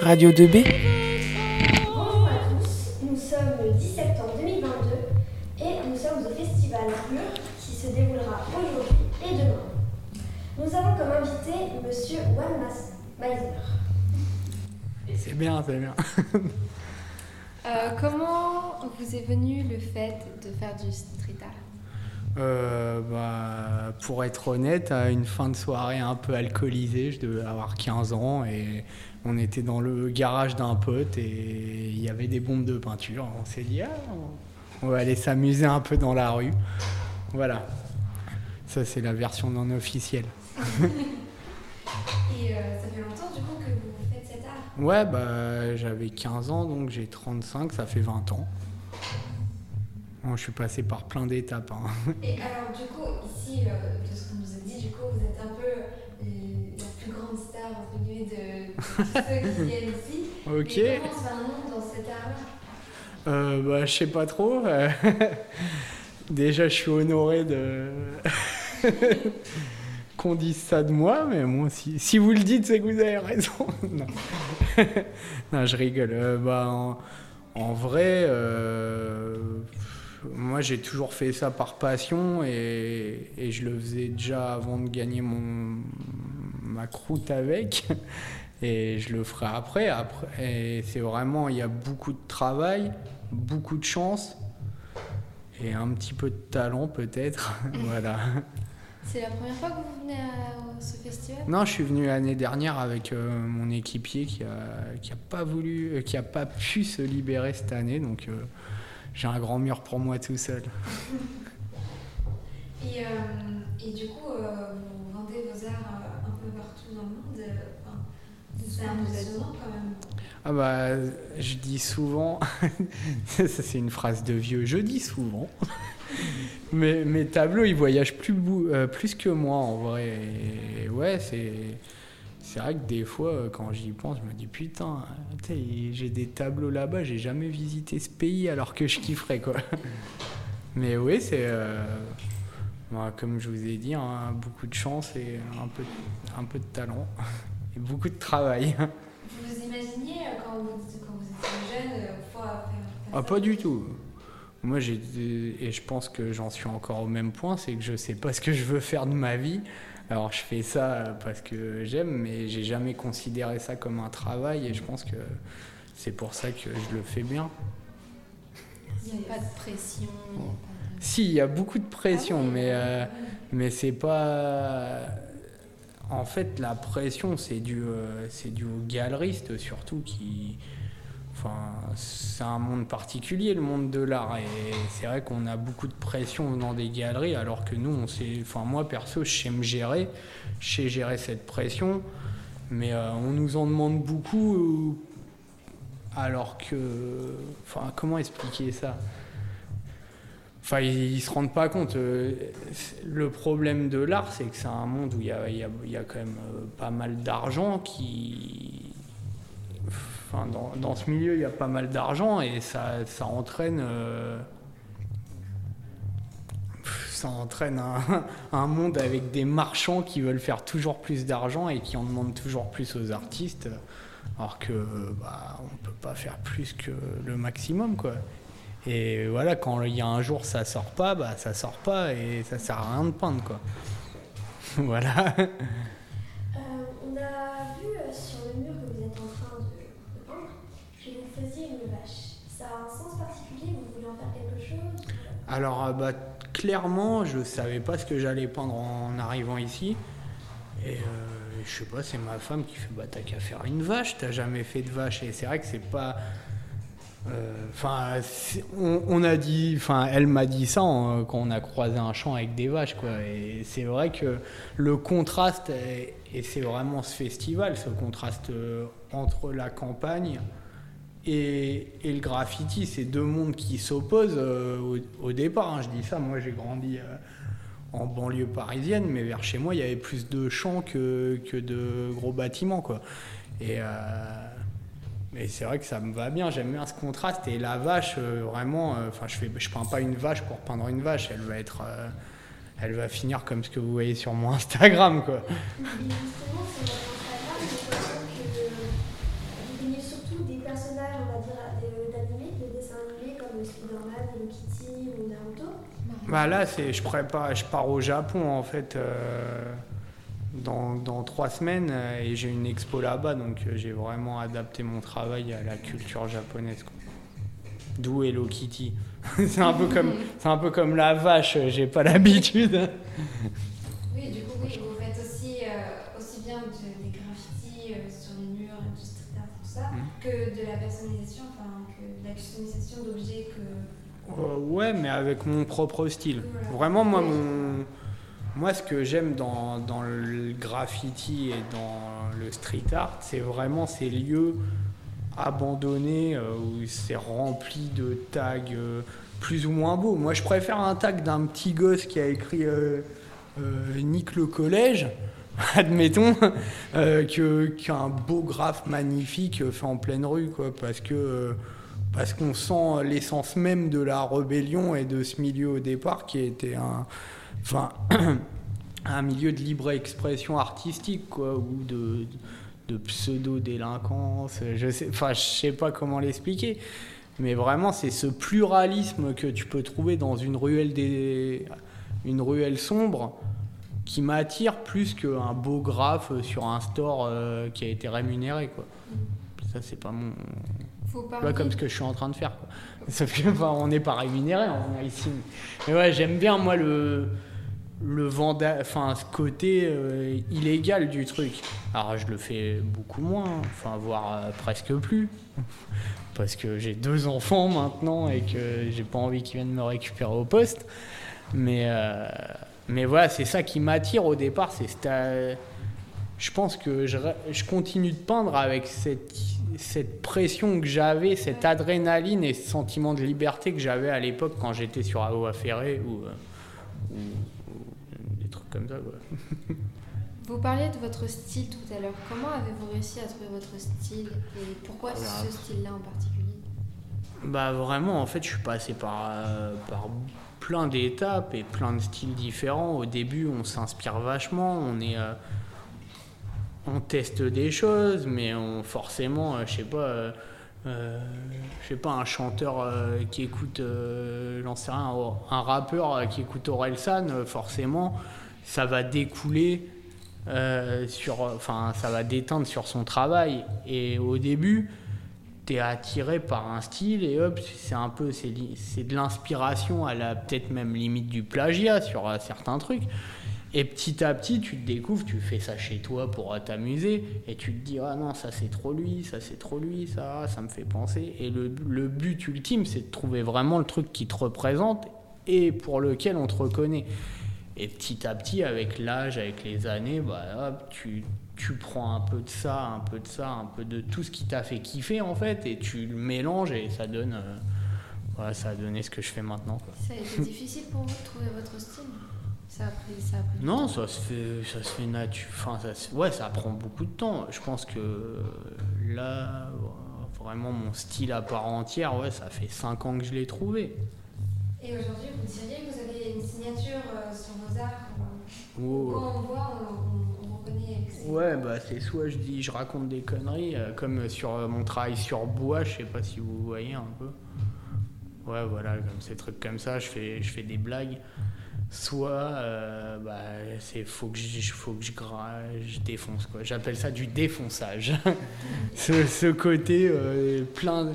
Radio 2B Bonjour à tous, nous sommes le 10 septembre 2022 et nous sommes au festival Mur qui se déroulera aujourd'hui et demain. Nous avons comme invité Monsieur Juan Meiser. C'est bien, c'est bien. Euh, comment vous est venu le fait de faire du street art? Euh, bah, pour être honnête, à une fin de soirée un peu alcoolisée, je devais avoir 15 ans et on était dans le garage d'un pote et il y avait des bombes de peinture. On s'est dit, ah, on va aller s'amuser un peu dans la rue. Voilà. Ça, c'est la version non officielle. Et euh, ça fait longtemps du coup que vous faites cet art? Ouais, bah, j'avais 15 ans, donc j'ai 35, ça fait 20 ans. Bon, je suis passé par plein d'étapes. hein. Et alors du coup, ici, euh, de ce qu'on nous a dit, du coup, vous êtes un peu euh, la plus grande star entre guillemets de, de tous ceux qui viennent ici. Ok. Et comment se nom dans cet art-là Euh, bah, je sais pas trop. euh, Déjà, je suis honoré de qu'on dise ça de moi, mais moi, si, si vous le dites, c'est que vous avez raison. non. non, je rigole. Euh, bah, en, en vrai, euh, moi, j'ai toujours fait ça par passion et, et je le faisais déjà avant de gagner mon, ma croûte avec. Et je le ferai après. après et c'est vraiment, il y a beaucoup de travail, beaucoup de chance et un petit peu de talent peut-être. voilà. C'est la première fois que vous venez à ce festival? Non, je suis venu l'année dernière avec euh, mon équipier qui a, qui a pas voulu, euh, qui a pas pu se libérer cette année, donc euh, j'ai un grand mur pour moi tout seul. Et, euh, et du coup, euh, vous vendez vos arts euh, un peu partout dans le monde. enfin, c'est impressionnant quand même. Ah bah, je dis souvent, ça c'est une phrase de vieux, je dis souvent, mais mes tableaux ils voyagent plus, euh, que moi en vrai. Et ouais, c'est, c'est vrai que des fois euh, quand j'y pense, je me dis putain, j'ai des tableaux là-bas, j'ai jamais visité ce pays alors que je kifferais quoi. Mais oui, c'est. euh, moi, comme je vous ai dit, hein, beaucoup de chance et un peu, un peu de talent et beaucoup de travail. Vous vous imaginiez euh, quand vous, quand vous étiez jeune pouvoir faire, faire Ah, ça pas du tout. Moi, j'ai et je pense que j'en suis encore au même point, c'est que je sais pas ce que je veux faire de ma vie. Alors, je fais ça parce que j'aime, mais j'ai jamais considéré ça comme un travail, et je pense que c'est pour ça que je le fais bien. Il n'y a pas de pression. pas de- Si, il y a beaucoup de pression, Ah oui, mais euh, mais c'est pas. En fait, la pression, c'est dû, euh, c'est dû aux galeristes surtout qui. C'est un monde particulier, le monde de l'art. Et c'est vrai qu'on a beaucoup de pression venant des galeries, alors que nous, on sait. Enfin, moi, perso, je sais me gérer. Je sais gérer cette pression. Mais euh, on nous en demande beaucoup. euh, alors que. Enfin, comment expliquer ça? Enfin, ils, ils se rendent pas compte. euh, Le problème de l'art, c'est que c'est un monde où il y y a- quand même pas mal d'argent qui. Dans ce milieu, il y a pas mal d'argent et ça, ça entraîne. euh, Ça entraîne un, un monde avec des marchands qui veulent faire toujours plus d'argent et qui en demandent toujours plus aux artistes, alors que bah, on peut pas faire plus que le maximum, quoi. Et voilà, quand il y a un jour ça sort pas, bah ça sort pas et ça sert à rien de peindre quoi. voilà. Euh, on a vu euh, sur le mur que vous êtes en train de, de peindre que vous faisiez une vache. Ça a un sens particulier Vous voulez en faire quelque chose Alors euh, bah, clairement, je savais pas ce que j'allais peindre en arrivant ici. Et euh, je sais pas, c'est ma femme qui fait bah t'as qu'à faire une vache, t'as jamais fait de vache. Et c'est vrai que c'est pas. euh, Enfin, on, a dit, enfin, elle m'a dit ça en- quand on a croisé un champ avec des vaches, quoi. Et c'est vrai que le contraste, et c'est vraiment ce festival, ce contraste euh, entre la campagne et, le graffiti, c'est deux mondes qui s'opposent euh, au, départ. hein. Je dis ça, moi j'ai grandi euh, en banlieue parisienne, mais vers chez moi il y avait plus de champs que, que de gros bâtiments. Quoi. Et, euh, c'est vrai que ça me va bien, j'aime bien ce contraste. Et la vache, vraiment, je fais, je peins pas une vache pour peindre une vache, elle va être, elle va finir comme ce que vous voyez sur mon Instagram, quoi. Des personnages, on va dire, de- d'animés, de dessins animés comme Spider-Man, Hello ou Naruto. Bah là, je, prépare, je pars au Japon en fait euh, dans, trois semaines euh, et j'ai une expo là-bas, donc euh, j'ai vraiment adapté mon travail à la culture japonaise. D'où Hello Kitty. c'est un peu comme la vache. J'ai pas l'habitude. Aussi bien de- des graffitis euh, sur les murs, et du street art, tout ça, Mhm. que de la personnalisation, enfin, que de la customisation d'objets que. Euh, ouais, mais avec mon propre style. Voilà. Vraiment, moi, mon, moi, ce que j'aime dans, dans le graffiti et dans le street art, c'est vraiment ces lieux abandonnés euh, où c'est rempli de tags euh, plus ou moins beaux. Moi, je préfère un tag d'un petit gosse qui a écrit euh, Nique le collège. Admettons euh, qu'un beau graphe magnifique fait en pleine rue, parce que euh, parce qu'on sent l'essence même de la rébellion et de ce milieu au départ qui était un, enfin, un milieu de libre expression artistique, ou de, de pseudo-délinquance. Je sais, enfin, je sais pas comment l'expliquer, mais vraiment, c'est ce pluralisme que tu peux trouver dans une ruelle une ruelle sombre qui m'attire plus qu'un beau graphe sur un store euh, qui a été rémunéré, quoi. Ça, c'est pas mon, Faut pas comme ce que je suis en train de faire. Quoi. Sauf que enfin, on n'est pas rémunéré on est ici. Mais ouais, j'aime bien moi le le enfin ce côté euh, illégal du truc. Alors je le fais beaucoup moins, enfin voire euh, presque plus, parce que j'ai deux enfants maintenant et que j'ai pas envie qu'ils viennent me récupérer au poste. Mais mais voilà, c'est ça qui m'attire au départ, c'est euh, je pense que je, continue de peindre avec cette, cette pression que j'avais, cette adrénaline et ce sentiment de liberté que j'avais à l'époque quand j'étais sur Avoa Ferré ou, euh, ou- ou des trucs comme ça. Vous parliez de votre style tout à l'heure. Comment avez-vous réussi à trouver votre style et pourquoi Ah, ce style-là en particulier? Bah vraiment, en fait, je suis passé par, euh, par plein d'étapes et plein de styles différents. Au début, on s'inspire vachement, on est... euh, on teste des choses, mais on forcément, euh, je sais pas, euh, je sais pas, un chanteur qui écoute, euh, j'en sais rien, un rappeur qui écoute Orelsan, forcément, ça va découler sur, enfin, ça va déteindre sur son travail. Et au début, t'es attiré par un style et hop, c'est un peu, c'est de l'inspiration à la peut-être même limite du plagiat sur euh, certains trucs. Et petit à petit, tu te découvres, tu fais ça chez toi pour euh, t'amuser, et tu te dis, ah non, ça c'est trop lui, ça c'est trop lui, ça, ça me fait penser. Et le, le but ultime, c'est de trouver vraiment le truc qui te représente et pour lequel on te reconnaît. Et petit à petit, avec l'âge, avec les années, bah, hop, tu, tu prends un peu de ça, un peu de ça, un peu de tout ce qui t'a fait kiffer en fait, et tu le mélanges et ça donne, euh, voilà, ça a donné ce que je fais maintenant. quoi. Ça a été difficile pour vous de trouver votre style? Ça a, pris, ça a pris Non, ça se fait, ça se fait nature. Enfin, ça se- ouais, ça prend beaucoup de temps. Je pense que euh, là, vraiment mon style à part entière, ouais, ça fait 5 ans que je l'ai trouvé. Et aujourd'hui, vous diriez que vous avez une signature euh, sur vos arts Oh. Quand on voit, on. Ouais, bah c'est soit je dis, je raconte des conneries, euh, comme sur euh, mon travail sur bois, je sais pas si vous voyez un peu. Ouais, voilà, comme ces trucs comme ça, je fais, je fais des blagues. Soit, euh, bah, c'est faut que je, faut que je, je défonce quoi. J'appelle ça du défonçage. ce, côté euh, plein,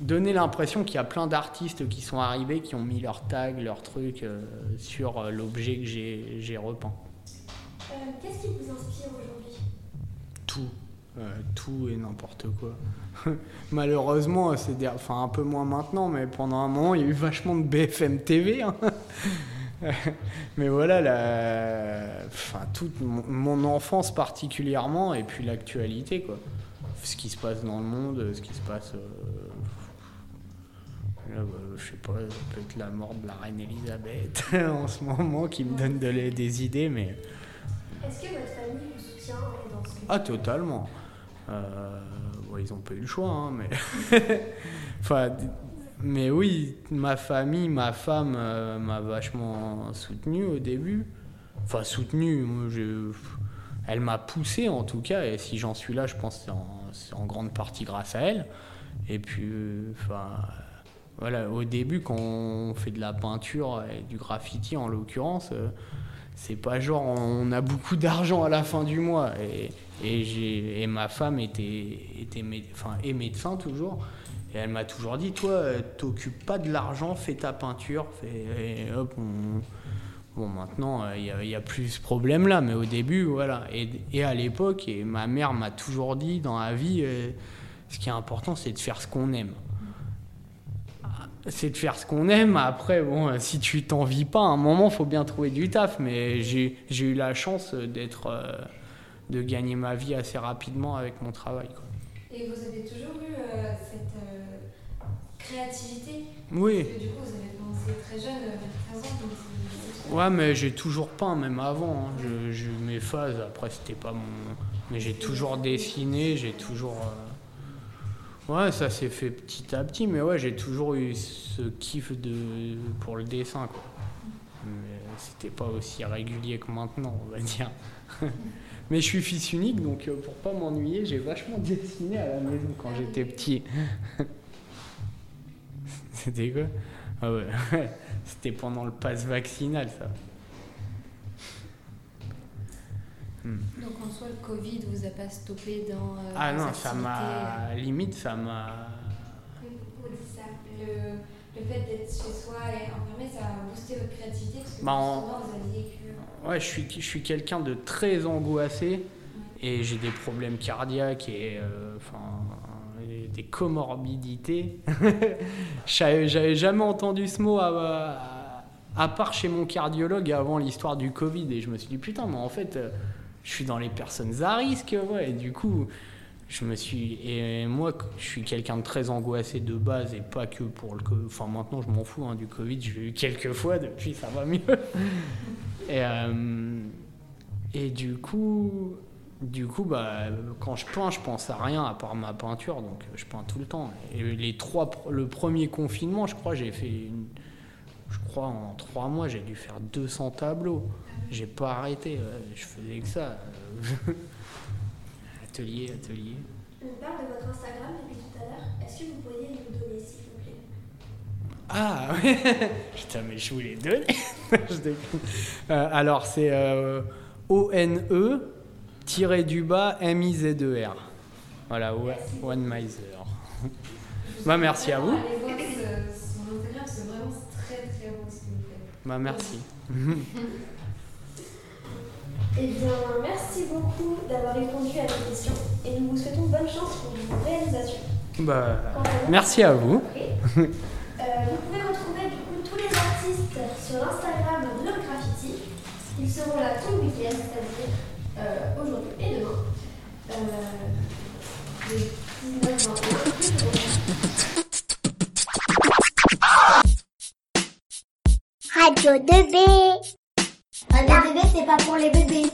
donner l'impression qu'il y a plein d'artistes qui sont arrivés, qui ont mis leur tag, leur truc sur l'objet que j'ai j'ai repeint. Euh, Qu'est-ce qui vous inspire aujourd'hui tout, Euh, tout et n'importe quoi. Malheureusement, c'est des- enfin un peu moins maintenant, mais pendant un moment, il y a eu vachement de BFM TV. hein. mais voilà, la... enfin, toute mon, enfance particulièrement, et puis l'actualité, quoi. Ce qui se passe dans le monde, ce qui se passe. euh, là, bah, je sais pas, peut-être la mort de la reine Elisabeth en ce moment qui me donne des idées, mais. Est-ce que votre famille vous soutient dans ce Ah, totalement. Euh, bon, ils ont pas eu le choix, hein, mais. enfin, mais oui, ma famille, ma femme euh, m'a vachement soutenu au début. Enfin, soutenu, je- elle m'a poussé en tout cas, et si j'en suis là, je pense que c'est en, grande partie grâce à elle. Et puis, euh, enfin, voilà, au début, quand on fait de la peinture et du graffiti en l'occurrence, c'est pas genre on a beaucoup d'argent à la fin du mois. Et, et, j'ai, et ma femme était, était enfin, est médecin toujours. Et elle m'a toujours dit, toi, euh, t'occupes pas de l'argent, fais ta peinture. Fais, et hop, on- Bon, maintenant, il n'y a, plus ce problème-là, mais au début, voilà. Et, et à l'époque, et ma mère m'a toujours dit, dans la vie, euh, ce qui est important, c'est de faire ce qu'on aime. C'est de faire ce qu'on aime. Après, bon, si tu t'en vis pas, à un moment, faut bien trouver du taf. Mais j'ai eu la chance d'être, euh, de gagner ma vie assez rapidement avec mon travail. quoi. Et vous avez toujours eu euh, cette euh, créativité? Oui. Parce que du coup, vous avez commencé très jeune, vers 13 ans. donc Ouais, mais j'ai toujours peint, même avant. hein. Je- J'ai eu mes phases, après, c'était pas mon. Mais j'ai toujours dessiné, j'ai toujours. Ouais, ça s'est fait petit à petit, mais ouais, j'ai toujours eu ce kiff de... pour le dessin, quoi. Mais c'était pas aussi régulier que maintenant, on va dire. mais je suis fils unique, donc euh, pour pas m'ennuyer, j'ai vachement dessiné à la maison quand j'étais petit. c'était quoi? Ah ouais, c'était pendant le pass vaccinal, ça. Donc en soi, le Covid vous a pas stoppé dans. euh, Ah non, ça m'a. Limite, ça m'a. euh, ça. Le, le fait d'être chez soi et enfermé, ça a boosté votre créativité parce que Bah, en- souvent vous aviez que. Ouais, je suis, je suis quelqu'un de très angoissé et j'ai des problèmes cardiaques et euh, enfin des comorbidités. J'avais j'avais jamais entendu ce mot à, à- à part chez mon cardiologue avant l'histoire du Covid et je me suis dit putain mais en fait euh, je suis dans les personnes à risque et du coup je me suis et moi je suis quelqu'un de très angoissé de base et pas que pour le enfin maintenant je m'en fous hein, du Covid je l'ai eu quelques fois depuis ça va mieux et, euh, et du coup, du coup bah, quand je peins, je pense à rien à part ma peinture, donc je peins tout le temps. Et les trois, le premier confinement, je crois, j'ai fait, je crois en trois mois, j'ai dû faire 200 tableaux. J'ai pas arrêté, ouais, je faisais que ça. atelier, atelier. On parle de votre Instagram depuis tout à l'heure. Est-ce que vous pourriez nous donner, s'il vous plaît? Ah ouais Putain, mais je voulais donner. Je déconne. Euh, alors, c'est euh, O-N-E tiré du bas M-I-Z-E-R. Voilà, Wa- One Miser. Bah, merci à vous. Allez voir ce- son Instagram, c'est vraiment très très beau ce que vous faites. Bah, merci. Eh bien, merci beaucoup d'avoir répondu à nos questions et nous vous souhaitons bonne chance pour vos réalisations. Bah, merci à vous. Euh, vous pouvez retrouver du coup tous les artistes sur l'Instagram de Love Graffiti. Ils seront là tout le week-end, c'est-à-dire euh, aujourd'hui et demain. Euh, le 19 Radio 2B. Radio 2B, c'est pas pour les bébés.